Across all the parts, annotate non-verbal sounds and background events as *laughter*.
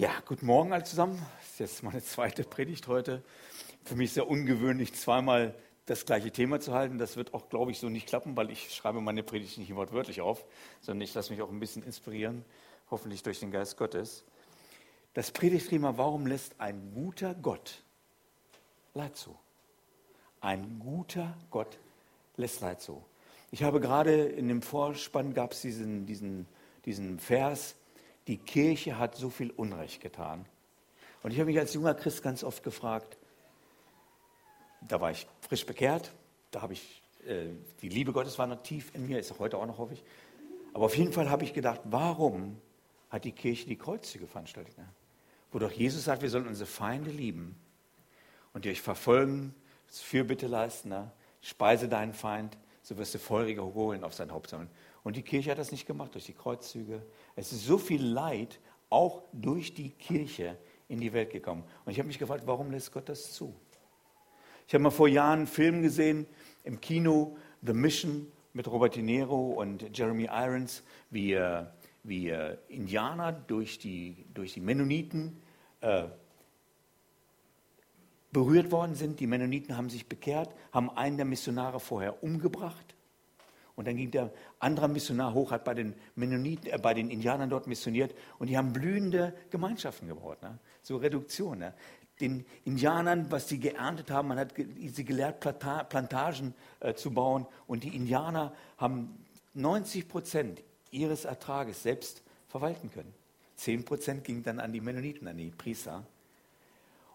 Ja, guten Morgen alle zusammen. Das ist jetzt meine zweite Predigt heute. Für mich sehr ungewöhnlich, zweimal das gleiche Thema zu halten. Das wird auch, glaube ich, so nicht klappen, weil ich schreibe meine Predigt nicht wortwörtlich auf, sondern ich lasse mich auch ein bisschen inspirieren, hoffentlich durch den Geist Gottes. Das Predigtthema, warum lässt ein guter Gott Leid zu? Ein guter Gott lässt Leid zu. Ich habe gerade in dem Vorspann gab es diesen, diesen, diesen Vers, die Kirche hat so viel Unrecht getan. Und ich habe mich als junger Christ ganz oft gefragt, da war ich frisch bekehrt, da habe ich, äh, die Liebe Gottes war noch tief in mir, ist auch heute auch noch, hoffe ich. Aber auf jeden Fall habe ich gedacht, warum hat die Kirche die Kreuzzüge veranstaltet? Ne? Wo doch Jesus sagt, wir sollen unsere Feinde lieben und die euch verfolgen, Fürbitte leisten, ne? speise deinen Feind, so wirst du feurige holen auf sein Haupt sammeln. Und die Kirche hat das nicht gemacht durch die Kreuzzüge. Es ist so viel Leid auch durch die Kirche in die Welt gekommen. Und ich habe mich gefragt, warum lässt Gott das zu? Ich habe mal vor Jahren einen Film gesehen im Kino, The Mission mit Robert De Niro und Jeremy Irons, wie, äh, wie äh, Indianer durch die, durch die Mennoniten äh, berührt worden sind. Die Mennoniten haben sich bekehrt, haben einen der Missionare vorher umgebracht und dann ging der andere Missionar hoch, hat bei den Mennoniten, äh, bei den Indianern dort missioniert und die haben blühende Gemeinschaften gebaut. Ne? So Reduktion. Ne? Den Indianern, was sie geerntet haben, man hat sie gelehrt, Plantagen äh, zu bauen und die Indianer haben 90 Prozent ihres Ertrages selbst verwalten können. 10 Prozent ging dann an die Mennoniten, an die Priester.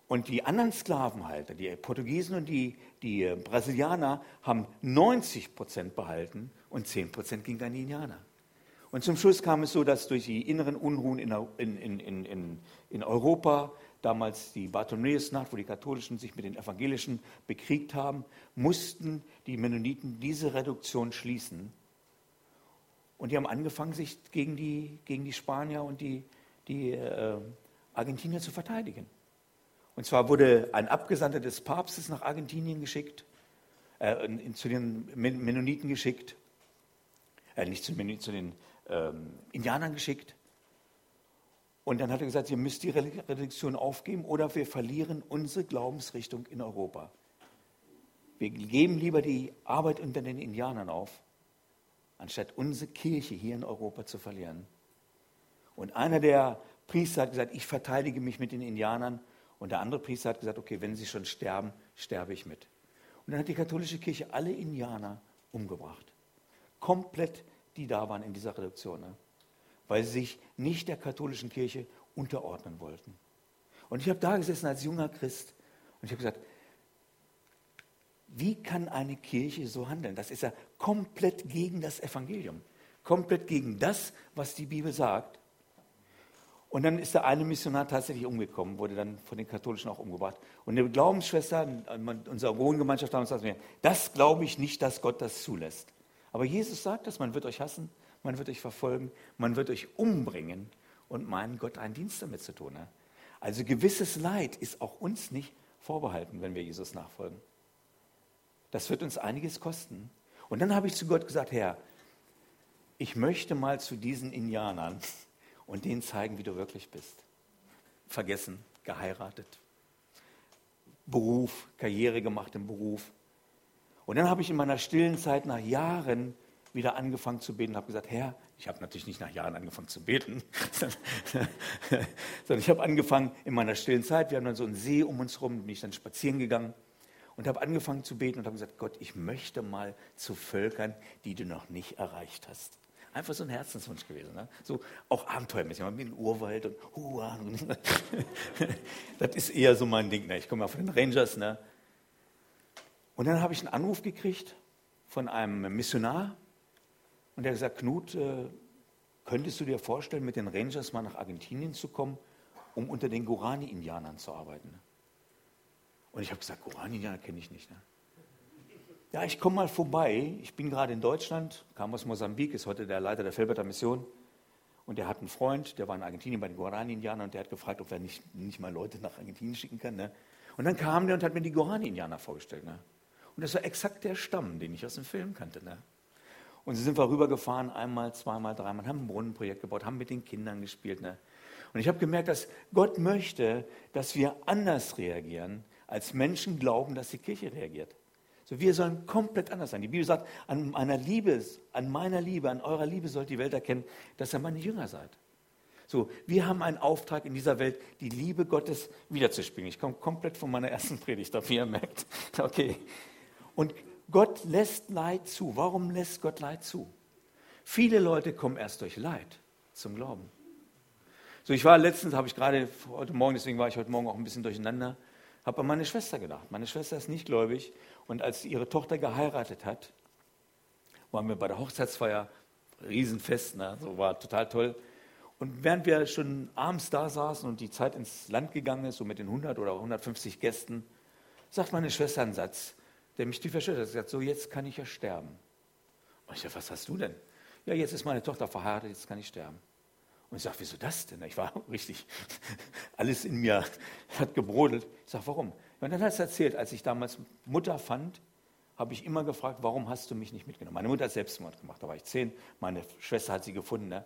Und die anderen Sklavenhalter, die Portugiesen und die, die äh, Brasilianer, haben 90 Prozent behalten und 10 Prozent ging an die Indianer. Und zum Schluss kam es so, dass durch die inneren Unruhen in, in, in, in Europa, damals die Bartholomäusnacht, wo die Katholischen sich mit den Evangelischen bekriegt haben, mussten die Mennoniten diese Reduktion schließen. Und die haben angefangen, sich gegen die, gegen die Spanier und die, die äh, Argentinier zu verteidigen. Und zwar wurde ein Abgesandter des Papstes nach Argentinien geschickt, äh, zu den Mennoniten geschickt, äh, nicht zu, zu den ähm, Indianern geschickt. Und dann hat er gesagt, ihr müsst die Religion aufgeben oder wir verlieren unsere Glaubensrichtung in Europa. Wir geben lieber die Arbeit unter den Indianern auf, anstatt unsere Kirche hier in Europa zu verlieren. Und einer der Priester hat gesagt, ich verteidige mich mit den Indianern und der andere Priester hat gesagt, okay, wenn sie schon sterben, sterbe ich mit. Und dann hat die katholische Kirche alle Indianer umgebracht. Komplett, die da waren in dieser Reduktion. Ne? Weil sie sich nicht der katholischen Kirche unterordnen wollten. Und ich habe da gesessen als junger Christ und ich habe gesagt, wie kann eine Kirche so handeln? Das ist ja komplett gegen das Evangelium, komplett gegen das, was die Bibel sagt. Und dann ist der eine Missionar tatsächlich umgekommen, wurde dann von den Katholischen auch umgebracht. Und eine Glaubensschwester unserer Wohngemeinschaft haben gesagt mir, das glaube ich nicht, dass Gott das zulässt. Aber Jesus sagt das, man wird euch hassen, man wird euch verfolgen, man wird euch umbringen und meinen, Gott einen Dienst damit zu tun. Ne? Also gewisses Leid ist auch uns nicht vorbehalten, wenn wir Jesus nachfolgen. Das wird uns einiges kosten. Und dann habe ich zu Gott gesagt, Herr, ich möchte mal zu diesen Indianern, und denen zeigen, wie du wirklich bist. Vergessen, geheiratet, Beruf, Karriere gemacht im Beruf. Und dann habe ich in meiner stillen Zeit nach Jahren wieder angefangen zu beten und habe gesagt, Herr, ich habe natürlich nicht nach Jahren angefangen zu beten, sondern ich habe angefangen in meiner stillen Zeit, wir haben dann so einen See um uns herum, bin ich dann spazieren gegangen und habe angefangen zu beten und habe gesagt, Gott, ich möchte mal zu Völkern, die du noch nicht erreicht hast. Einfach so ein Herzenswunsch gewesen. Ne? So auch abenteuermäßig, mit dem Urwald und Hua. *laughs* das ist eher so mein Ding. Ne? Ich komme ja von den Rangers. Ne? Und dann habe ich einen Anruf gekriegt von einem Missionar und der hat gesagt, Knut, äh, könntest du dir vorstellen, mit den Rangers mal nach Argentinien zu kommen, um unter den Gorani-Indianern zu arbeiten? Und ich habe gesagt, Gorani-Indianer kenne ich nicht. Ne? Ja, ich komme mal vorbei. Ich bin gerade in Deutschland, kam aus Mosambik, ist heute der Leiter der Felberter Mission. Und er hat einen Freund, der war in Argentinien bei den Guarani-Indianern und der hat gefragt, ob er nicht, nicht mal Leute nach Argentinien schicken kann. Ne? Und dann kam der und hat mir die Guarani-Indianer vorgestellt. Ne? Und das war exakt der Stamm, den ich aus dem Film kannte. Ne? Und sie sind wir rübergefahren, einmal, zweimal, dreimal, haben ein Brunnenprojekt gebaut, haben mit den Kindern gespielt. Ne? Und ich habe gemerkt, dass Gott möchte, dass wir anders reagieren, als Menschen glauben, dass die Kirche reagiert. So, wir sollen komplett anders sein. Die Bibel sagt, an meiner Liebe, an meiner Liebe, an eurer Liebe sollt die Welt erkennen, dass ihr meine Jünger seid. So, wir haben einen Auftrag in dieser Welt, die Liebe Gottes wiederzuspiegeln. Ich komme komplett von meiner ersten Predigt auf, wie ihr merkt. Okay. Und Gott lässt Leid zu. Warum lässt Gott Leid zu? Viele Leute kommen erst durch Leid zum Glauben. So, ich war letztens, habe ich gerade heute Morgen, deswegen war ich heute Morgen auch ein bisschen durcheinander, habe an meine Schwester gedacht. Meine Schwester ist nicht gläubig und als ihre Tochter geheiratet hat, waren wir bei der Hochzeitsfeier, Riesenfest, ne? so war total toll. Und während wir schon abends da saßen und die Zeit ins Land gegangen ist, so mit den 100 oder 150 Gästen, sagt meine Schwester einen Satz, der mich tief erschüttert hat. Sie sagt, so jetzt kann ich ja sterben. Und ich sage, was hast du denn? Ja, jetzt ist meine Tochter verheiratet, jetzt kann ich sterben. Und ich sage, wieso das denn? Ich war *laughs* richtig, alles in mir hat gebrodelt. Ich sage, warum? Und dann hat es erzählt, als ich damals Mutter fand, habe ich immer gefragt, warum hast du mich nicht mitgenommen? Meine Mutter hat Selbstmord gemacht, da war ich zehn, meine Schwester hat sie gefunden. Ne?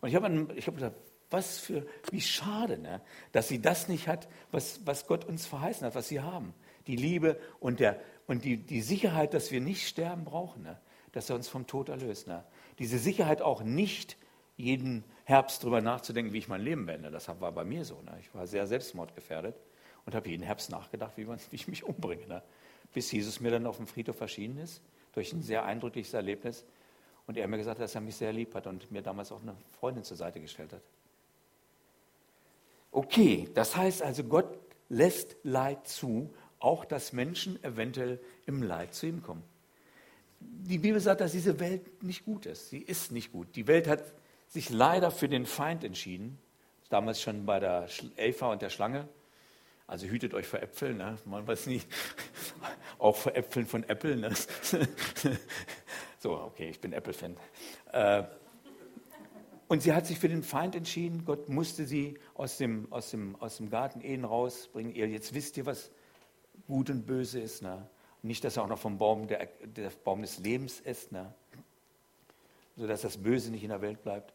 Und ich habe ich hab gesagt, was für, wie schade, ne? dass sie das nicht hat, was, was Gott uns verheißen hat, was sie haben. Die Liebe und, der, und die, die Sicherheit, dass wir nicht sterben brauchen, ne? dass er uns vom Tod erlöst. Ne? Diese Sicherheit auch nicht jeden Herbst darüber nachzudenken, wie ich mein Leben beende. Das war bei mir so. Ne? Ich war sehr selbstmordgefährdet und habe jeden Herbst nachgedacht, wie, man, *laughs* wie ich mich umbringe. Ne? Bis Jesus mir dann auf dem Friedhof erschienen ist, durch ein sehr eindrückliches Erlebnis. Und er mir gesagt hat, dass er mich sehr lieb hat und mir damals auch eine Freundin zur Seite gestellt hat. Okay, das heißt also, Gott lässt Leid zu, auch dass Menschen eventuell im Leid zu ihm kommen. Die Bibel sagt, dass diese Welt nicht gut ist. Sie ist nicht gut. Die Welt hat sich leider für den Feind entschieden. Damals schon bei der Eva und der Schlange. Also hütet euch vor Äpfeln, ne? man weiß nicht. *laughs* Auch vor Äpfeln von Apple. Ne? *laughs* so, okay, ich bin Apple-Fan. Äh, und sie hat sich für den Feind entschieden. Gott musste sie aus dem, aus dem, aus dem Garten Ehen rausbringen. Ihr, jetzt wisst ihr, was gut und böse ist. Ne? Nicht, dass er auch noch vom Baum, der, der Baum des Lebens ist, ne? Sodass das Böse nicht in der Welt bleibt.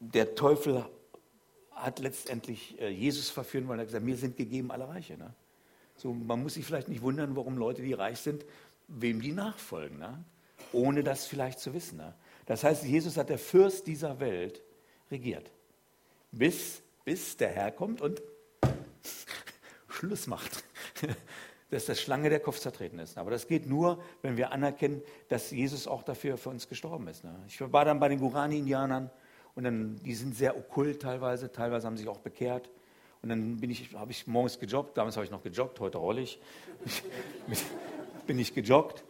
Der Teufel hat letztendlich äh, Jesus verführen, weil er gesagt hat, mir sind gegeben alle Reiche. Ne? So, man muss sich vielleicht nicht wundern, warum Leute, die reich sind, wem die nachfolgen, ne? ohne das vielleicht zu wissen. Ne? Das heißt, Jesus hat der Fürst dieser Welt regiert, bis, bis der Herr kommt und *laughs* Schluss macht. Dass das Schlange der Kopf zertreten ist. Aber das geht nur, wenn wir anerkennen, dass Jesus auch dafür für uns gestorben ist. Ne? Ich war dann bei den Gurani-Indianern und dann, die sind sehr okkult teilweise, teilweise haben sich auch bekehrt. Und dann bin ich, habe ich morgens gejoggt, damals habe ich noch gejoggt, heute rolle ich. *laughs* bin ich gejoggt.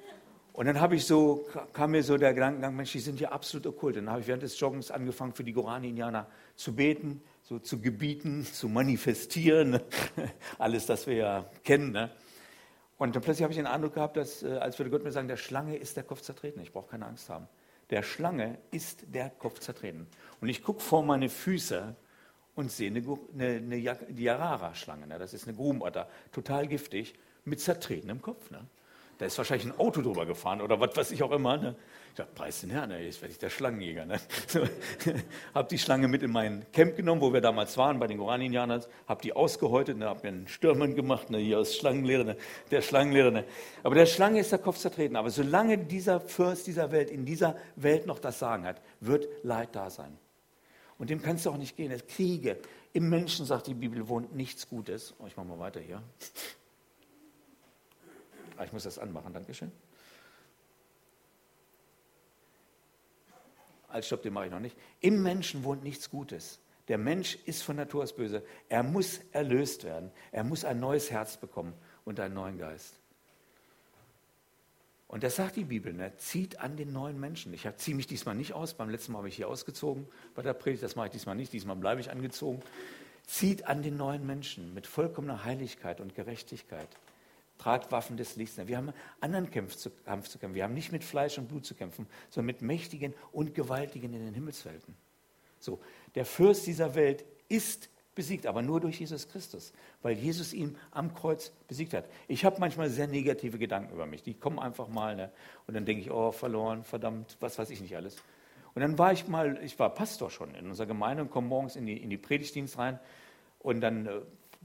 Und dann habe ich so, kam mir so der Gedankengang, Mensch, die sind ja absolut okkult. Dann habe ich während des Joggens angefangen, für die Gorani-Indianer zu beten, so zu gebieten, zu manifestieren. *laughs* Alles, das wir ja kennen. Ne? Und dann plötzlich habe ich den Eindruck gehabt, dass, äh, als würde Gott mir sagen, der Schlange ist der Kopf zertreten. Ich brauche keine Angst haben der Schlange ist der Kopf zertreten. Und ich gucke vor meine Füße und sehe eine, eine, eine Yarara-Schlange. Ne? Das ist eine Grubenatter, total giftig, mit zertretenem Kopf. Ne? Da ist wahrscheinlich ein Auto drüber gefahren oder was weiß ich auch immer. Ne? Ich dachte, preis den Herrn, jetzt werde ich der Schlangenjäger. Ne? *laughs* So, *laughs* habe die Schlange mit in mein Camp genommen, wo wir damals waren, bei den Gorani-Indianern, habe die ausgehäutet, ne? habe mir einen Stürmann gemacht, ne? hier aus Schlangenlehre, ne? der Schlangenlehre. Ne? Aber der Schlange ist der Kopf zertreten. Aber solange dieser Fürst dieser Welt in dieser Welt noch das Sagen hat, wird Leid da sein. Und dem kannst du auch nicht gehen. Es Kriege. Im Menschen, sagt die Bibel, wohnt nichts Gutes. Oh, ich mache mal weiter hier. Ah, ich muss das anmachen, Dankeschön. Als Stopp, den mache ich noch nicht. Im Menschen wohnt nichts Gutes. Der Mensch ist von Natur aus böse. Er muss erlöst werden. Er muss ein neues Herz bekommen und einen neuen Geist. Und das sagt die Bibel, ne? zieht an den neuen Menschen. Ich ziehe mich diesmal nicht aus. Beim letzten Mal habe ich hier ausgezogen bei der Predigt. Das mache ich diesmal nicht. Diesmal bleibe ich angezogen. Zieht an den neuen Menschen mit vollkommener Heiligkeit und Gerechtigkeit. Tragt Waffen des Lichts. Wir haben einen anderen Kampf zu, Kampf zu kämpfen. Wir haben nicht mit Fleisch und Blut zu kämpfen, sondern mit Mächtigen und Gewaltigen in den Himmelswelten. So, der Fürst dieser Welt ist besiegt, aber nur durch Jesus Christus, weil Jesus ihn am Kreuz besiegt hat. Ich habe manchmal sehr negative Gedanken über mich, die kommen einfach mal ne? und dann denke ich, oh, verloren, verdammt, was weiß ich nicht alles. Und dann war ich mal, ich war Pastor schon in unserer Gemeinde und komme morgens in die, in die Predigtdienst rein. Und dann äh,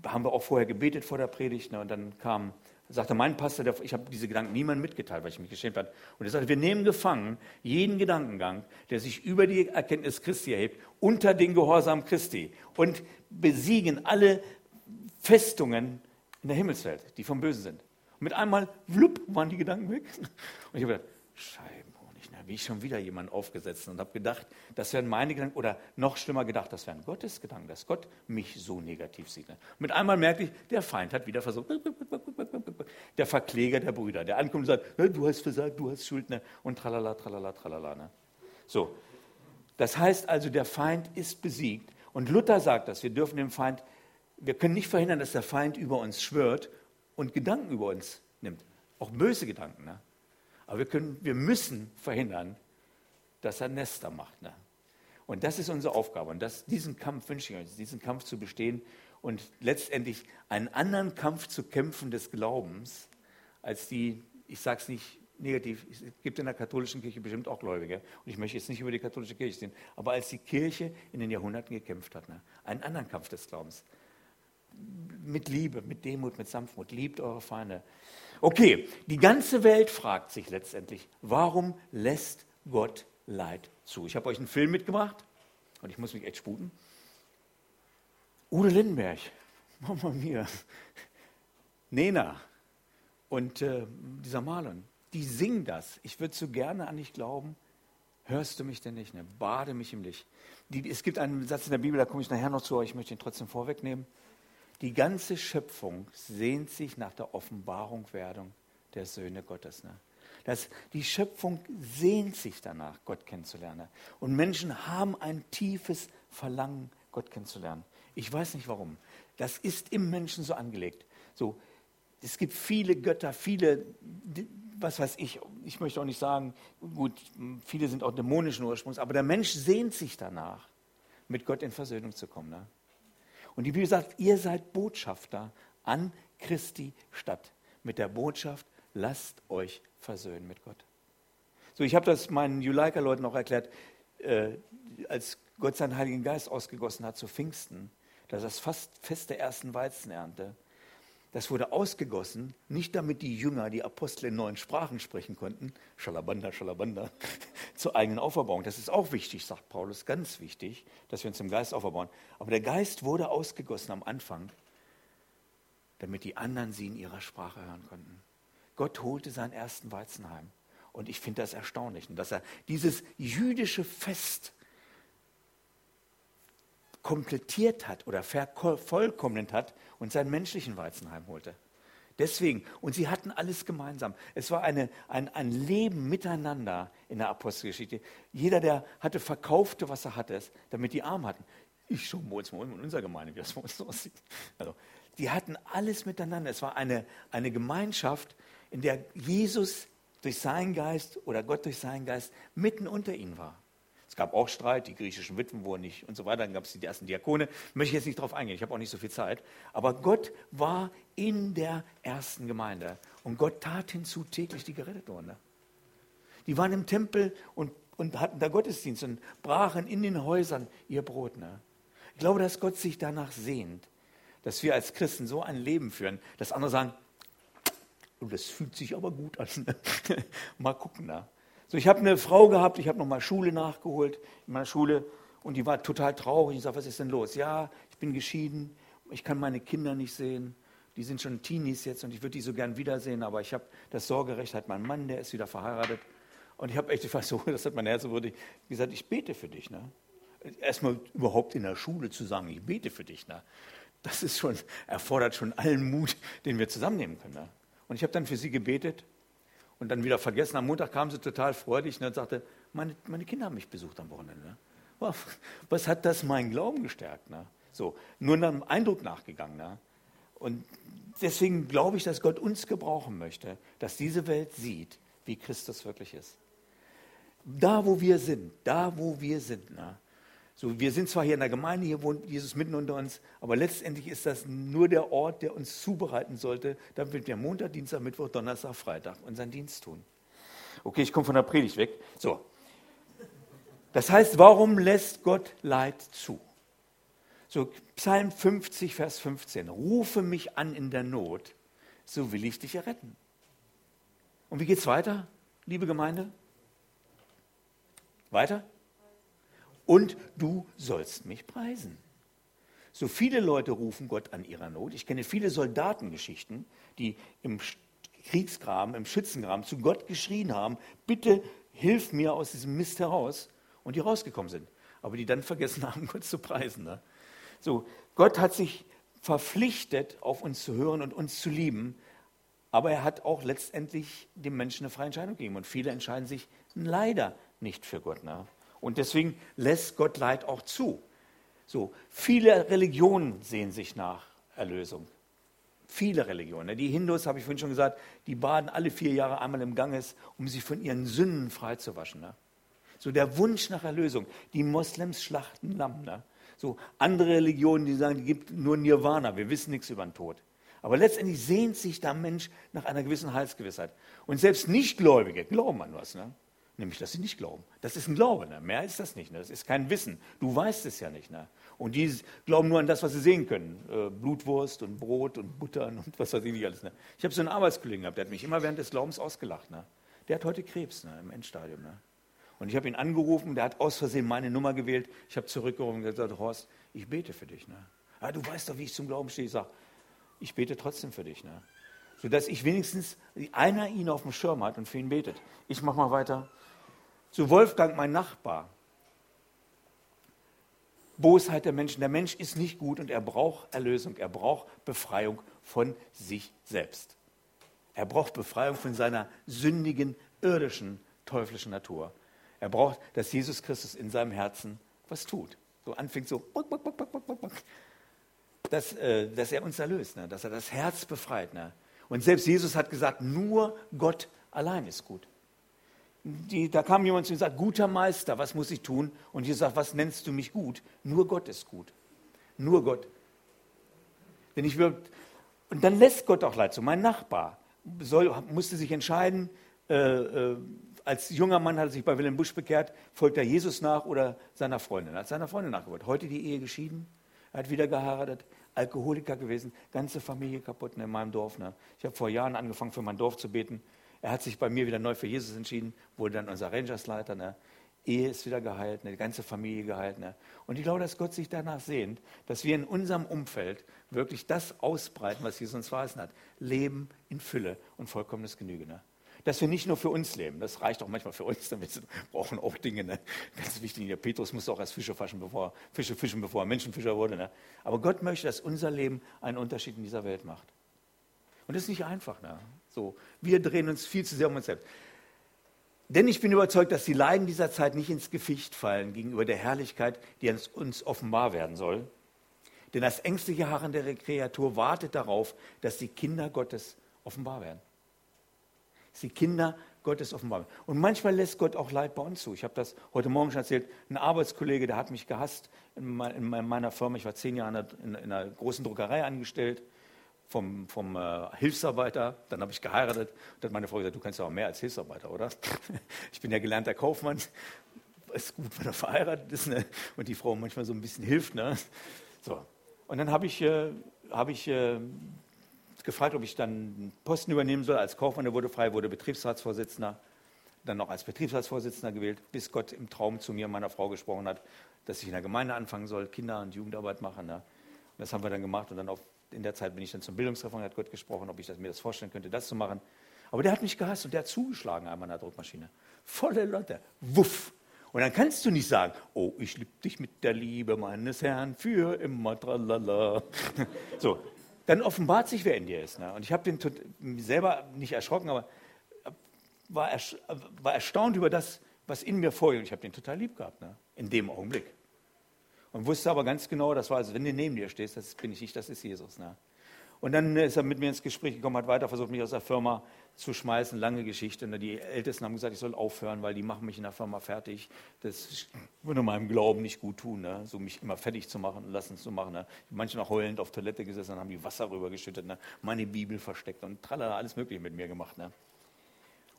haben wir auch vorher gebetet vor der Predigt. Ne? Und dann kam, sagte mein Pastor, der, ich habe diese Gedanken niemandem mitgeteilt, weil ich mich geschämt habe. Und er sagte, wir nehmen gefangen jeden Gedankengang, der sich über die Erkenntnis Christi erhebt, unter den Gehorsam Christi und besiegen alle Festungen in der Himmelswelt, die vom Bösen sind. Und mit einmal, wlupp, waren die Gedanken weg. Und ich habe gedacht, Scheibenhonig, wie ich schon wieder jemand aufgesetzt und habe gedacht, das wären meine Gedanken, oder noch schlimmer gedacht, das wären Gottes Gedanken, dass Gott mich so negativ sieht. Mit einmal merkte ich, der Feind hat wieder versucht, der Verkläger der Brüder, der ankommt und sagt, du hast versagt, du hast Schuld, ne? und tralala, tralala, tralala. Ne? So, das heißt also, der Feind ist besiegt. Und Luther sagt das, wir dürfen dem Feind wir können nicht verhindern, dass der Feind über uns schwört und Gedanken über uns nimmt. Auch böse Gedanken. Ne? Aber wir, können, wir müssen verhindern, dass er Nester macht. Ne? Und das ist unsere Aufgabe. Und das, diesen Kampf wünsche ich euch, diesen Kampf zu bestehen und letztendlich einen anderen Kampf zu kämpfen des Glaubens, als die, ich sage es nicht negativ, es gibt in der katholischen Kirche bestimmt auch Gläubige. Und ich möchte jetzt nicht über die katholische Kirche sehen, aber als die Kirche in den Jahrhunderten gekämpft hat, ne? einen anderen Kampf des Glaubens mit Liebe, mit Demut, mit Sanftmut. Liebt eure Feinde. Okay, die ganze Welt fragt sich letztendlich, warum lässt Gott Leid zu? Ich habe euch einen Film mitgebracht und ich muss mich echt sputen. Ude Lindenberg, *laughs* Mama mir, Nena und äh, dieser Marlon, die singen das. Ich würde so gerne an dich glauben. Hörst du mich denn nicht? Ne? Bade mich im Licht. Die, es gibt einen Satz in der Bibel, da komme ich nachher noch zu, aber ich möchte ihn trotzdem vorwegnehmen. Die ganze Schöpfung sehnt sich nach der Offenbarungwerdung der Söhne Gottes. Ne? Das, die Schöpfung sehnt sich danach, Gott kennenzulernen. Und Menschen haben ein tiefes Verlangen, Gott kennenzulernen. Ich weiß nicht warum. Das ist im Menschen so angelegt. So, es gibt viele Götter, viele, was weiß ich, ich möchte auch nicht sagen, gut, viele sind auch dämonischen Ursprungs, aber der Mensch sehnt sich danach, mit Gott in Versöhnung zu kommen. Ne? Und die Bibel sagt, ihr seid Botschafter an Christi Stadt. Mit der Botschaft, lasst euch versöhnen mit Gott. So, ich habe das meinen Juleika-Leuten auch erklärt, äh, als Gott seinen Heiligen Geist ausgegossen hat zu Pfingsten, das ist das Fest der ersten Weizenernte. Das wurde ausgegossen, nicht damit die Jünger, die Apostel in neuen Sprachen sprechen konnten, Schalabanda, Schalabanda, *laughs* zur eigenen Auferbauung. Das ist auch wichtig, sagt Paulus, ganz wichtig, dass wir uns im Geist auferbauen. Aber der Geist wurde ausgegossen am Anfang, damit die anderen sie in ihrer Sprache hören konnten. Gott holte seinen ersten Weizenheim. Und ich finde das erstaunlich, dass er dieses jüdische Fest komplettiert hat oder vervollkommnet hat und seinen menschlichen Weizen heimholte. Deswegen, und sie hatten alles gemeinsam. Es war eine, ein, ein Leben miteinander in der Apostelgeschichte. Jeder, der hatte, verkaufte, was er hatte, damit die Armen hatten. Ich schon mal in unserer Gemeinde, wie das bei uns aussieht. Also, die hatten alles miteinander. Es war eine, eine Gemeinschaft, in der Jesus durch seinen Geist oder Gott durch seinen Geist mitten unter ihnen war. Es gab auch Streit, die griechischen Witwen wurden nicht und so weiter. Dann gab es die ersten Diakone. Möchte ich jetzt nicht darauf eingehen, ich habe auch nicht so viel Zeit. Aber Gott war in der ersten Gemeinde. Und Gott tat hinzu täglich die gerettet wurden. Die waren im Tempel und, und hatten da Gottesdienst und brachen in den Häusern ihr Brot. Ne? Ich glaube, dass Gott sich danach sehnt, dass wir als Christen so ein Leben führen, dass andere sagen, oh, das fühlt sich aber gut an. *laughs* Mal gucken da. So, ich habe eine Frau gehabt, ich habe nochmal Schule nachgeholt in meiner Schule und die war total traurig. Ich sage, was ist denn los? Ja, ich bin geschieden, ich kann meine Kinder nicht sehen. Die sind schon Teenies jetzt und ich würde die so gern wiedersehen, aber ich habe das Sorgerecht, hat mein Mann, der ist wieder verheiratet. Und ich habe echt, so, *laughs* das hat mein Herz wurde gesagt, ich bete für dich. Ne? Erstmal überhaupt in der Schule zu sagen, ich bete für dich. Ne? Das ist schon, erfordert schon allen Mut, den wir zusammennehmen können. Ne? Und ich habe dann für sie gebetet und dann wieder vergessen. Am Montag kam sie total freudig und sagte, meine, meine Kinder haben mich besucht am Wochenende. Ne? Was hat das meinen Glauben gestärkt? Ne? So, nur einem Eindruck nachgegangen. Ne? Und deswegen glaube ich, dass Gott uns gebrauchen möchte, dass diese Welt sieht, wie Christus wirklich ist. Da, wo wir sind, da, wo wir sind, ne? So, wir sind zwar hier in der Gemeinde, hier wohnt Jesus mitten unter uns, aber letztendlich ist das nur der Ort, der uns zubereiten sollte, damit wir Montag, Dienstag, Mittwoch, Donnerstag, Freitag unseren Dienst tun. Okay, ich komme von der Predigt weg. So. Das heißt, warum lässt Gott Leid zu? So Psalm 50, Vers 15. Rufe mich an in der Not, so will ich dich erretten. Und wie geht es weiter, liebe Gemeinde? Weiter? Und du sollst mich preisen. So viele Leute rufen Gott an ihrer Not. Ich kenne viele Soldatengeschichten, die im Kriegsgraben, im Schützengraben zu Gott geschrien haben, bitte hilf mir aus diesem Mist heraus und die rausgekommen sind. Aber die dann vergessen haben, *laughs* Gott zu preisen. Ne? So, Gott hat sich verpflichtet, auf uns zu hören und uns zu lieben, aber er hat auch letztendlich dem Menschen eine freie Entscheidung gegeben. Und viele entscheiden sich leider nicht für Gott. Ne? Und deswegen lässt Gott Leid auch zu. So, viele Religionen sehen sich nach Erlösung. Viele Religionen. Ne? Die Hindus, habe ich vorhin schon gesagt, die baden alle vier Jahre einmal im Ganges, um sich von ihren Sünden freizuwaschen. Ne? So der Wunsch nach Erlösung. Die Moslems schlachten Lamm. Ne? So andere Religionen, die sagen, die gibt nur Nirvana, wir wissen nichts über den Tod. Aber letztendlich sehnt sich der Mensch nach einer gewissen Heilsgewissheit. Und selbst Nichtgläubige glauben an was. Ne? Nämlich, dass sie nicht glauben. Das ist ein Glaube. Ne? Mehr ist das nicht. Ne? Das ist kein Wissen. Du weißt es ja nicht. Ne? Und die glauben nur an das, was sie sehen können. Äh, Blutwurst und Brot und Butter und *laughs* was weiß ich nicht alles. Ne? Ich habe so einen Arbeitskollegen gehabt, der hat mich immer während des Glaubens ausgelacht. Ne? Der hat heute Krebs ne? im Endstadium. Ne? Und ich habe ihn angerufen, der hat aus Versehen meine Nummer gewählt. Ich habe zurückgerufen und gesagt, Horst, ich bete für dich. Ne? Ah, du weißt doch, wie ich zum Glauben stehe. Ich sage, ich bete trotzdem für dich. Ne? Sodass ich wenigstens einer ihn auf dem Schirm hat und für ihn betet. Ich mache mal weiter. Zu Wolfgang, mein Nachbar. Bosheit der Menschen. Der Mensch ist nicht gut und er braucht Erlösung. Er braucht Befreiung von sich selbst. Er braucht Befreiung von seiner sündigen, irdischen, teuflischen Natur. Er braucht, dass Jesus Christus in seinem Herzen was tut. So anfängt so, dass, äh, dass er uns erlöst, ne? dass er das Herz befreit. Ne? Und selbst Jesus hat gesagt, nur Gott allein ist gut die, da kam jemand zu ihm und sagt, guter Meister, was muss ich tun? Und Jesus sagt, was nennst du mich gut? Nur Gott ist gut. Nur Gott. Denn ich will, und dann lässt Gott auch leid. So mein Nachbar soll, musste sich entscheiden, äh, äh, als junger Mann hat er sich bei Wilhelm Busch bekehrt, folgt er Jesus nach oder seiner Freundin. Er hat seiner Freundin nachgefolgt. Heute die Ehe geschieden, er hat wieder geheiratet, Alkoholiker gewesen, ganze Familie kaputt in meinem Dorf. Ne. Ich habe vor Jahren angefangen, für mein Dorf zu beten. Er hat sich bei mir wieder neu für Jesus entschieden, wurde dann unser Rangersleiter. Ne? Ehe ist wieder geheilt, ne? die ganze Familie geheilt. Ne? Und ich glaube, dass Gott sich danach sehnt, dass wir in unserem Umfeld wirklich das ausbreiten, was Jesus uns verheißen hat. Leben in Fülle und vollkommenes Genüge. Ne? Dass wir nicht nur für uns leben, das reicht auch manchmal für uns, damit wir brauchen auch Dinge. Ne? Ganz wichtig, der Petrus musste auch erst Fische fischen, bevor, Fische fischen, bevor er Menschenfischer wurde. Ne? Aber Gott möchte, dass unser Leben einen Unterschied in dieser Welt macht. Und das ist nicht einfach. Ne? So, wir drehen uns viel zu sehr um uns selbst. Denn ich bin überzeugt, dass die Leiden dieser Zeit nicht ins Geficht fallen gegenüber der Herrlichkeit, die uns offenbar werden soll. Denn das ängstliche Harren der Kreatur wartet darauf, dass die Kinder Gottes offenbar werden. Dass die Kinder Gottes offenbar werden. Und manchmal lässt Gott auch Leid bei uns zu. Ich habe das heute Morgen schon erzählt. Ein Arbeitskollege, der hat mich gehasst in meiner Firma. Ich war zehn Jahre in einer großen Druckerei angestellt vom, vom äh, Hilfsarbeiter, dann habe ich geheiratet. Dann hat meine Frau gesagt, du kannst ja auch mehr als Hilfsarbeiter, oder? *laughs* ich bin ja gelernter Kaufmann. Ist gut, wenn er verheiratet ist ne? und die Frau manchmal so ein bisschen hilft. Ne? So. Und dann habe ich, äh, hab ich äh, gefragt, ob ich dann einen Posten übernehmen soll als Kaufmann. Wurde frei, wurde Betriebsratsvorsitzender, dann noch als Betriebsratsvorsitzender gewählt, bis Gott im Traum zu mir und meiner Frau gesprochen hat, dass ich in der Gemeinde anfangen soll, Kinder- und Jugendarbeit machen. Ne? Und das haben wir dann gemacht und dann auf in der Zeit bin ich dann zum Bildungsreferat, hat Gott gesprochen, ob ich das, mir das vorstellen könnte, das zu machen. Aber der hat mich gehasst und der hat zugeschlagen einmal an der Druckmaschine. Volle Leute. Wuff. Und dann kannst du nicht sagen, oh, ich liebe dich mit der Liebe meines Herrn für immer, tralala. *laughs* So, dann offenbart sich, wer in dir ist. Ne? Und ich habe den selber nicht erschrocken, aber war, erstaunt über das, was in mir vorgeht. Ich habe den total lieb gehabt, ne? in dem Augenblick. Und wusste aber ganz genau, das war also, wenn du neben dir stehst, das bin ich nicht, das ist Jesus. Ne? Und dann ist er mit mir ins Gespräch gekommen, hat weiter versucht, mich aus der Firma zu schmeißen. Lange Geschichte. Und die Ältesten haben gesagt, ich soll aufhören, weil die machen mich in der Firma fertig. Das würde meinem Glauben nicht gut tun, ne? so mich immer fertig zu machen, lassen zu machen. Ne? Manche noch heulend auf Toilette gesessen, haben die Wasser rübergeschüttet, ne? meine Bibel versteckt und tralala, alles Mögliche mit mir gemacht. Ne?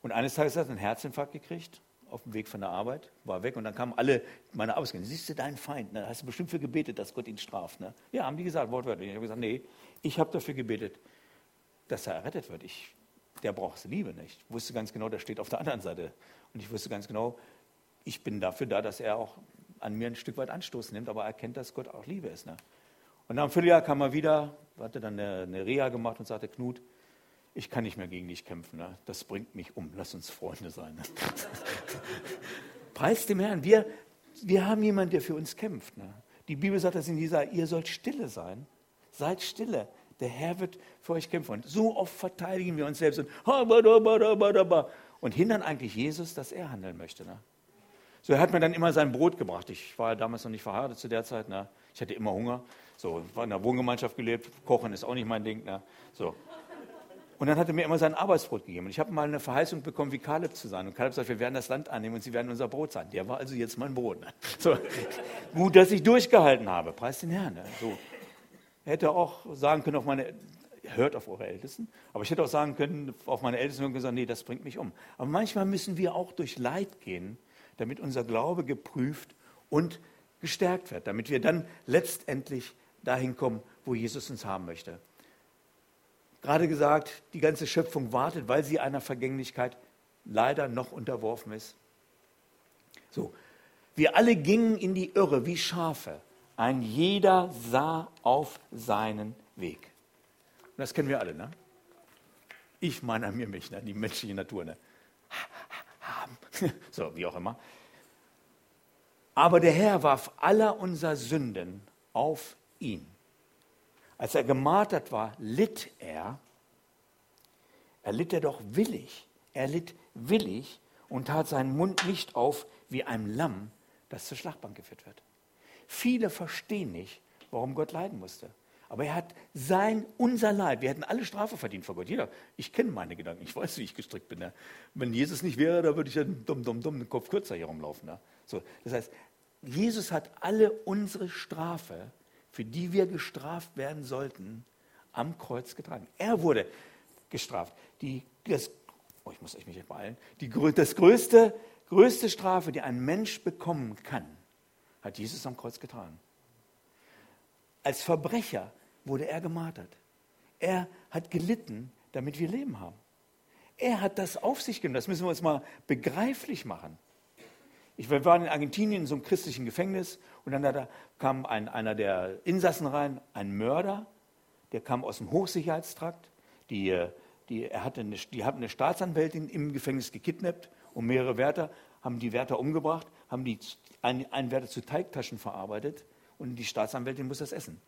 Und eines Tages hat er einen Herzinfarkt gekriegt auf dem Weg von der Arbeit, war weg und dann kamen alle meine Arbeitskollegen. Siehst du deinen Feind? Ne? Hast du bestimmt für gebetet, dass Gott ihn straft? Ne? Ja, haben die gesagt, wortwörtlich. Ich habe gesagt, nee, ich habe dafür gebetet, dass er errettet wird. Ich, der braucht Liebe nicht. Ich wusste ganz genau, der steht auf der anderen Seite. Und ich wusste ganz genau, ich bin dafür da, dass er auch an mir ein Stück weit Anstoß nimmt, aber er erkennt, dass Gott auch Liebe ist. Ne? Und nach einem Vierteljahr kam er wieder, hatte dann eine, eine Reha gemacht und sagte, Knut, ich kann nicht mehr gegen dich kämpfen. Ne? Das bringt mich um. Lass uns Freunde sein. Ne? *laughs* Preis dem Herrn. Wir, wir haben jemanden, der für uns kämpft. Ne? Die Bibel sagt das in dieser, ihr sollt stille sein. Seid stille. Der Herr wird für euch kämpfen. Und so oft verteidigen wir uns selbst und, und hindern eigentlich Jesus, dass er handeln möchte. Ne? So, er hat mir dann immer sein Brot gebracht. Ich war ja damals noch nicht verheiratet zu der Zeit. Ne? Ich hatte immer Hunger. So, war in der Wohngemeinschaft gelebt. Kochen ist auch nicht mein Ding. Ne? So. Und dann hat er mir immer sein Arbeitsbrot gegeben. Und ich habe mal eine Verheißung bekommen, wie Kaleb zu sein. Und Kaleb sagt, wir werden das Land annehmen und sie werden unser Brot sein. Der war also jetzt mein Brot. Ne? So. *laughs* Gut, dass ich durchgehalten habe. Preis den Herrn. Ne? So. Hätte auch sagen können auf meine, hört auf eure Ältesten. Aber ich hätte auch sagen können auf meine Ältesten und gesagt, nee, das bringt mich um. Aber manchmal müssen wir auch durch Leid gehen, damit unser Glaube geprüft und gestärkt wird, damit wir dann letztendlich dahin kommen, wo Jesus uns haben möchte. Gerade gesagt, die ganze Schöpfung wartet, weil sie einer Vergänglichkeit leider noch unterworfen ist. So, wir alle gingen in die Irre wie Schafe. Ein jeder sah auf seinen Weg. Und das kennen wir alle, ne? Ich meine an mir mich, ne? die menschliche Natur, ne? So, wie auch immer. Aber der Herr warf aller unserer Sünden auf ihn. Als er gemartert war, litt er. Er litt er doch willig. Er litt willig und tat seinen Mund nicht auf wie ein Lamm, das zur Schlachtbank geführt wird. Viele verstehen nicht, warum Gott leiden musste. Aber er hat sein, unser Leid, wir hätten alle Strafe verdient vor Gott. Jeder, ich kenne meine Gedanken, ich weiß, wie ich gestrickt bin. Ne? Wenn Jesus nicht wäre, da würde ich ja dumm, dumm, dumm den Kopf kürzer hier rumlaufen. Ne? So, das heißt, Jesus hat alle unsere Strafe, für die wir gestraft werden sollten, am Kreuz getragen. Er wurde gestraft. Die, das, oh, ich muss mich beeilen. Die, das größte, größte Strafe, die ein Mensch bekommen kann, hat Jesus am Kreuz getragen. Als Verbrecher wurde er gemartert. Er hat gelitten, damit wir Leben haben. Er hat das auf sich genommen. Das müssen wir uns mal begreiflich machen. Ich war in Argentinien in so einem christlichen Gefängnis und dann da kam ein, einer der Insassen rein, ein Mörder, der kam aus dem Hochsicherheitstrakt. Die, die, er hatte eine, die haben eine Staatsanwältin im Gefängnis gekidnappt und mehrere Wärter haben die Wärter umgebracht, haben die, einen, einen Wärter zu Teigtaschen verarbeitet und die Staatsanwältin muss das essen.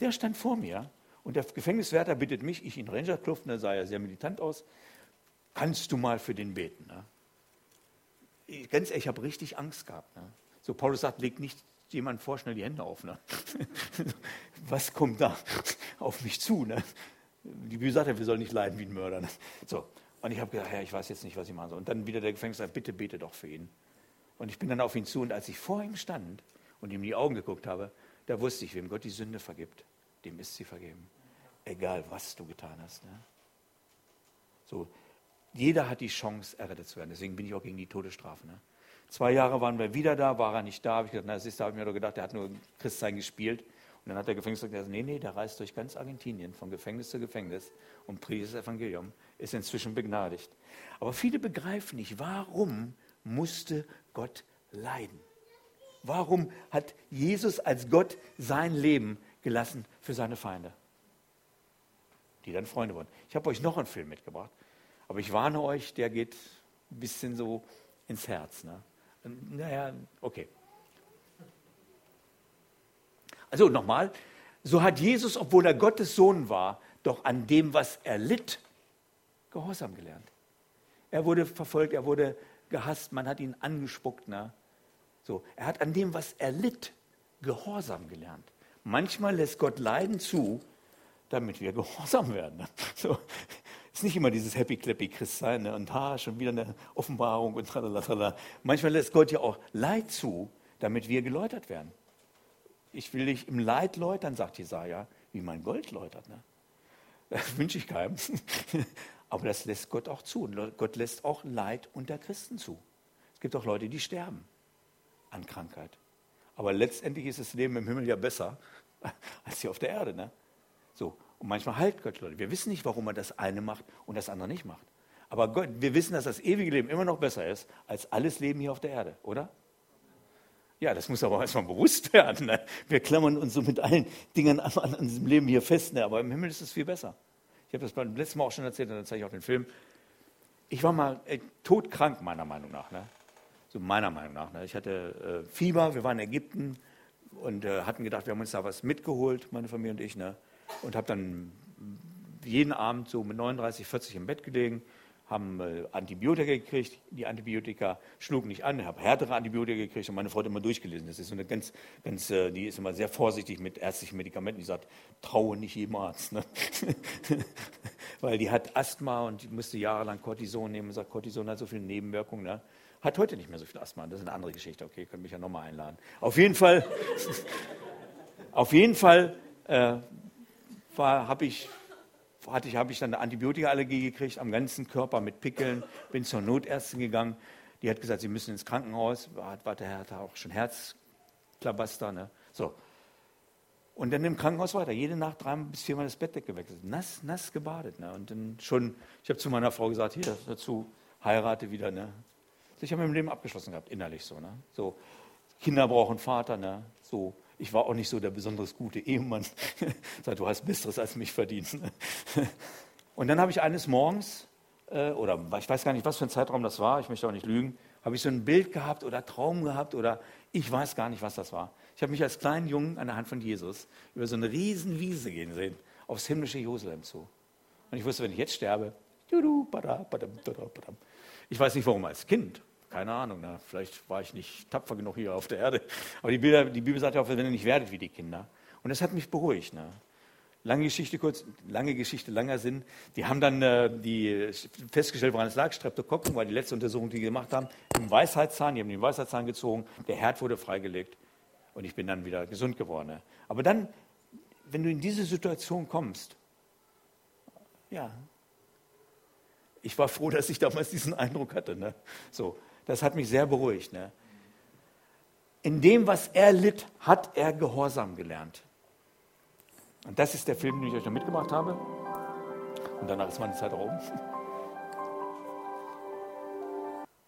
Der stand vor mir und der Gefängniswärter bittet mich, ich in Rangerkluft, da sah er sehr militant aus, kannst du mal für den beten? Ne? Ganz ehrlich, ich habe richtig Angst gehabt. Ne? So, Paulus sagt, leg nicht jemand vor, schnell die Hände auf. Ne? *laughs* Was kommt da *laughs* auf mich zu? Ne? Die Bibel sagt ja, wir sollen nicht leiden wie ein Mörder. Ne? So, und ich habe gedacht, Herr, ich weiß jetzt nicht, was ich machen soll. Und dann wieder der Gefängniswärter, bitte bete doch für ihn. Und ich bin dann auf ihn zu und als ich vor ihm stand und ihm in die Augen geguckt habe, da wusste ich, wem Gott die Sünde vergibt, dem ist sie vergeben. Egal, was du getan hast. Ne? So, jeder hat die Chance, errettet zu werden. Deswegen bin ich auch gegen die Todesstrafe. Ne? Zwei Jahre waren wir wieder da, war er nicht da. Habe ich gesagt, na, ist, da habe ich mir doch gedacht, der hat nur Christsein gespielt. Und dann hat der Gefängnis gesagt, nee, nee, der reist durch ganz Argentinien, von Gefängnis zu Gefängnis und predigt das Evangelium, ist inzwischen begnadigt. Aber viele begreifen nicht, warum musste Gott leiden? Warum hat Jesus als Gott sein Leben gelassen für seine Feinde? Die dann Freunde wurden. Ich habe euch noch einen Film mitgebracht, aber ich warne euch, der geht ein bisschen so ins Herz. Ne? Naja, okay. Also nochmal, so hat Jesus, obwohl er Gottes Sohn war, doch an dem, was er litt, Gehorsam gelernt. Er wurde verfolgt, er wurde gehasst, man hat ihn angespuckt. Ne? So, er hat an dem, was er litt, Gehorsam gelernt. Manchmal lässt Gott Leiden zu, damit wir gehorsam werden. So, ist nicht immer dieses happy clappy Christsein ne? und ha, schon wieder eine Offenbarung und tralala. Manchmal lässt Gott ja auch Leid zu, damit wir geläutert werden. Ich will dich im Leid läutern, sagt Jesaja, wie mein Gold läutert. Ne? Das *laughs* wünsche ich keinem. *laughs* Aber das lässt Gott auch zu. Und Gott lässt auch Leid unter Christen zu gibt auch Leute, die sterben an Krankheit. Aber letztendlich ist das Leben im Himmel ja besser *laughs* als hier auf der Erde. Ne? So. Und manchmal heilt Gott Leute. Wir wissen nicht, warum er das eine macht und das andere nicht macht. Aber Gott, wir wissen, dass das ewige Leben immer noch besser ist als alles Leben hier auf der Erde, oder? Ja, das muss aber erstmal bewusst werden. Ne? Wir klammern uns so mit allen Dingen an, an diesem Leben hier fest, ne? aber im Himmel ist es viel besser. Ich habe das beim letzten Mal auch schon erzählt, und dann zeige ich auch den Film. Ich war mal äh, todkrank, meiner Meinung nach. Ne? So meiner Meinung nach. Ne? Ich hatte äh, Fieber, wir waren in Ägypten und äh, hatten gedacht, wir haben uns da was mitgeholt, meine Familie und ich. Und habe dann jeden Abend so mit 39, 40 im Bett gelegen haben äh, Antibiotika gekriegt. Die Antibiotika schlugen nicht an. Habe härtere Antibiotika gekriegt und meine Frau hat immer durchgelesen. Das ist so eine ganz, ganz, äh, die ist immer sehr vorsichtig mit ärztlichen Medikamenten. Die sagt, traue nicht jedem Arzt. Ne? *laughs* Weil die hat Asthma und musste jahrelang Cortison nehmen. Und sagt, Cortison hat so viele Nebenwirkungen. Ne? Hat heute nicht mehr so viel Asthma. Das ist eine andere Geschichte. Okay, könnt mich ja nochmal einladen. Auf jeden Fall, *laughs* auf jeden Fall äh, habe ich hatte ich, habe ich dann eine Antibiotikaallergie gekriegt, am ganzen Körper mit Pickeln, bin zur Notärztin gegangen. Die hat gesagt, Sie müssen ins Krankenhaus. War, der hatte auch schon Herzklabaster. Ne? So. Und dann im Krankenhaus weiter, jede Nacht dreimal bis viermal das Bettdeck gewechselt. Nass, nass gebadet. Ne? Und dann schon, ich habe zu meiner Frau gesagt, hier, dazu heirate wieder. Ne? Ich habe mein Leben abgeschlossen gehabt, innerlich so. Ne? so Kinder brauchen Vater. Ne? So, ich war auch nicht so der besonders gute Ehemann. *laughs* du hast Besseres als mich verdient. *laughs* Und dann habe ich eines Morgens, äh, oder ich weiß gar nicht, was für ein Zeitraum das war, ich möchte auch nicht lügen, habe ich so ein Bild gehabt oder Traum gehabt oder ich weiß gar nicht, was das war. Ich habe mich als kleinen Jungen an der Hand von Jesus über so eine riesen Wiese gehen sehen, aufs himmlische Jerusalem zu. Und ich wusste, wenn ich jetzt sterbe, ich weiß nicht warum als Kind, keine Ahnung, na, vielleicht war ich nicht tapfer genug hier auf der Erde. Aber die, Bilder, die Bibel sagt ja auch, wenn ihr nicht werdet wie die Kinder. Und das hat mich beruhigt. Ne? Lange Geschichte kurz, lange Geschichte, langer Sinn. Die haben dann äh, die festgestellt, woran es lag. Streptokokken war die letzte Untersuchung, die sie gemacht haben. Im Weisheitszahn, die haben den Weisheitszahn gezogen. Der Herd wurde freigelegt und ich bin dann wieder gesund geworden. Ne? Aber dann, wenn du in diese Situation kommst, ja, ich war froh, dass ich damals diesen Eindruck hatte. Ne? So, das hat mich sehr beruhigt. Ne? In dem, was er litt, hat er Gehorsam gelernt. Und das ist der Film, den ich euch noch mitgebracht habe. Und danach ist meine Zeit auch um.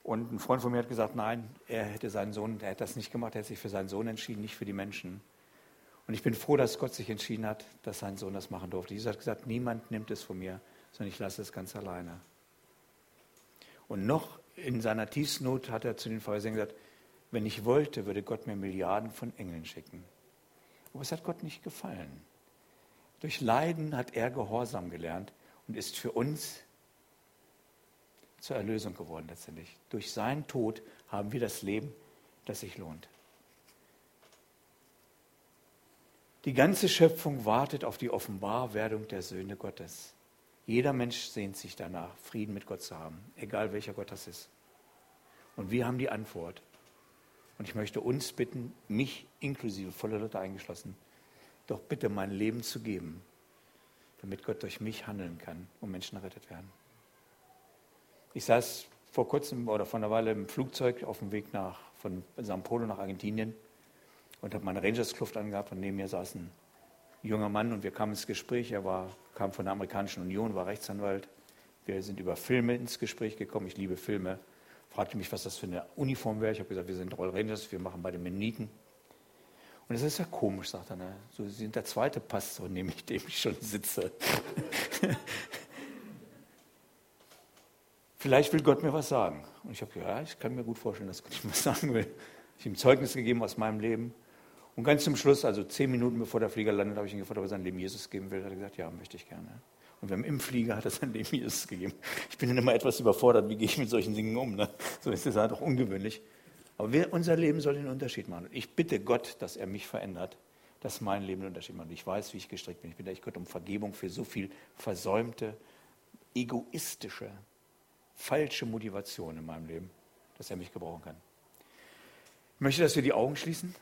Und ein Freund von mir hat gesagt, nein, er hätte seinen Sohn, er hätte das nicht gemacht, er hätte sich für seinen Sohn entschieden, nicht für die Menschen. Und ich bin froh, dass Gott sich entschieden hat, dass sein Sohn das machen durfte. Jesus hat gesagt, niemand nimmt es von mir, sondern ich lasse es ganz alleine. Und noch in seiner Tiefsnot hat er zu den Pharisäern gesagt, wenn ich wollte, würde Gott mir Milliarden von Engeln schicken. Aber es hat Gott nicht gefallen. Durch Leiden hat er Gehorsam gelernt und ist für uns zur Erlösung geworden letztendlich. Durch seinen Tod haben wir das Leben, das sich lohnt. Die ganze Schöpfung wartet auf die Offenbarwerdung der Söhne Gottes. Jeder Mensch sehnt sich danach, Frieden mit Gott zu haben, egal welcher Gott das ist. Und wir haben die Antwort. Und ich möchte uns bitten, mich inklusive, voller Leute eingeschlossen, doch bitte mein Leben zu geben, damit Gott durch mich handeln kann und Menschen errettet werden. Ich saß vor kurzem oder vor einer Weile im Flugzeug auf dem Weg nach, von San Polo nach Argentinien und habe meine Rangers-Kluft angehabt und neben mir saß ein junger Mann und wir kamen ins Gespräch. Er war, kam von der Amerikanischen Union, war Rechtsanwalt. Wir sind über Filme ins Gespräch gekommen. Ich liebe Filme. Fragte mich, was das für eine Uniform wäre. Ich habe gesagt, wir sind Roll Rangers, wir machen bei den Mennoniten. Und das ist ja komisch, sagt er. Ne? So, Sie sind der zweite Pastor, neben *laughs* dem ich schon sitze. *laughs* Vielleicht will Gott mir was sagen. Und ich habe gesagt, ja, ich kann mir gut vorstellen, dass Gott mir was sagen will. Ich habe ihm Zeugnis gegeben aus meinem Leben. Und ganz zum Schluss, also zehn Minuten bevor der Flieger landet, habe ich ihn gefragt, ob er sein Leben Jesus geben will. Er hat gesagt, ja, möchte ich gerne. Und wir haben im Flieger hat er sein Leben Jesus gegeben. Ich bin dann immer etwas überfordert, wie gehe ich mit solchen Dingen um. Ne? So ist es halt auch ungewöhnlich. Aber wir, unser Leben soll den Unterschied machen. Und ich bitte Gott, dass er mich verändert, dass mein Leben den Unterschied macht. Ich weiß, wie ich gestrickt bin. Ich bitte Gott um Vergebung für so viel versäumte, egoistische, falsche Motivation in meinem Leben, dass er mich gebrauchen kann. Ich möchte, dass wir die Augen schließen.